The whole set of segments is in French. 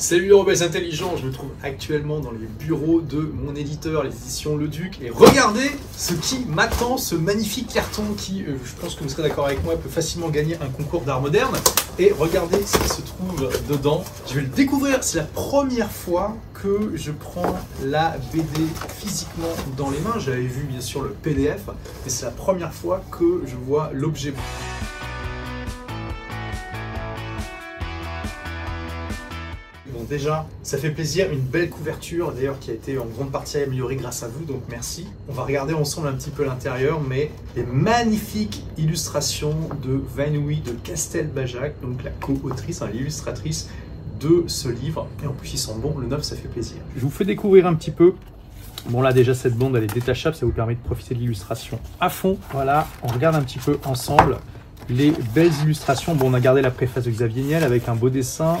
Salut les rebelles intelligents, je me trouve actuellement dans les bureaux de mon éditeur, les éditions Le Duc, et regardez ce qui m'attend, ce magnifique carton qui, euh, je pense que vous serez d'accord avec moi, peut facilement gagner un concours d'art moderne. Et regardez ce qui se trouve dedans. Je vais le découvrir, c'est la première fois que je prends la BD physiquement dans les mains. J'avais vu bien sûr le PDF, mais c'est la première fois que je vois l'objet. Bon, déjà, ça fait plaisir, une belle couverture d'ailleurs qui a été en grande partie améliorée grâce à vous, donc merci. On va regarder ensemble un petit peu l'intérieur, mais les magnifiques illustrations de Vanouy de Castelbajac, donc la co-autrice, l'illustratrice de ce livre. Et en plus, ils sont bons, le neuf, ça fait plaisir. Je vous fais découvrir un petit peu. Bon là déjà cette bande elle est détachable, ça vous permet de profiter de l'illustration à fond. Voilà, on regarde un petit peu ensemble les belles illustrations. Bon on a gardé la préface de Xavier Niel avec un beau dessin,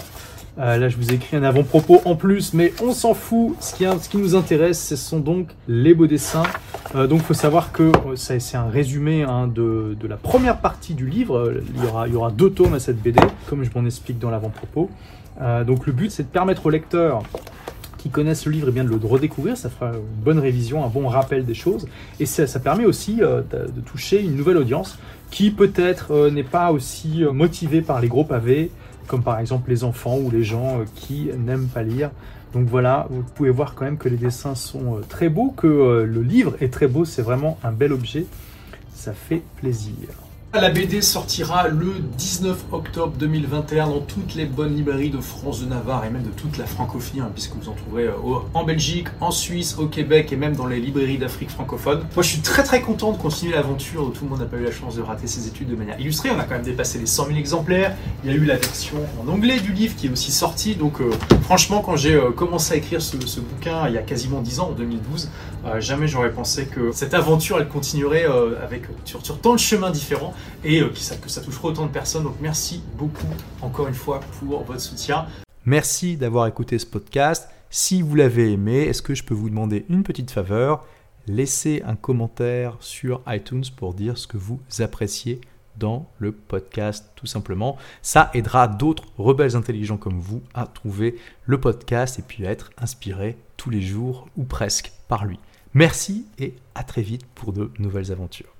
euh, là, je vous ai écrit un avant-propos en plus, mais on s'en fout. Ce qui, nous intéresse, ce sont donc les beaux dessins. Euh, donc, il faut savoir que euh, c'est un résumé hein, de, la première partie du livre. Il y, aura, deux tomes à cette BD, comme je m'en explique dans l'avant-propos. Donc, le but, c'est de permettre aux lecteurs qui connaissent le livre et eh bien de le redécouvrir, ça fera une bonne révision, un bon rappel des choses, et ça, permet aussi de, toucher une nouvelle audience qui peut-être n'est pas aussi motivée par les gros pavés, comme par exemple les enfants ou les gens euh, qui n'aiment pas lire. Donc voilà, vous pouvez voir quand même que les dessins sont euh, très beaux, que euh, le livre est très beau, c'est vraiment un bel objet. Ça fait plaisir. La BD sortira le 19 octobre 2021 dans toutes les bonnes librairies de France, de Navarre et même de toute la francophonie, hein, puisque vous en trouverez euh, en Belgique, en Suisse, au Québec et même dans les librairies d'Afrique francophone. Moi, je suis très très content de continuer l'aventure. Tout le monde n'a pas eu la chance de rater ses études de manière illustrée. On a quand même dépassé les 100 000 exemplaires. Il y a eu la version en anglais du livre qui est aussi sortie. Donc, euh, franchement, quand j'ai euh, commencé à écrire ce, bouquin il y a quasiment 10 ans, en 2012, jamais j'aurais pensé que cette aventure elle continuerait avec sur tant de chemins différents et euh, que ça, que ça touchera autant de personnes. Donc merci beaucoup encore une fois pour votre soutien. Merci d'avoir écouté ce podcast. Si vous l'avez aimé, est-ce que je peux vous demander une petite faveur? Laissez un commentaire sur iTunes pour dire ce que vous appréciez dans le podcast tout simplement. Ça aidera d'autres rebelles intelligents comme vous à trouver le podcast et puis à être inspirés tous les jours ou presque par lui. Merci et à très vite pour de nouvelles aventures.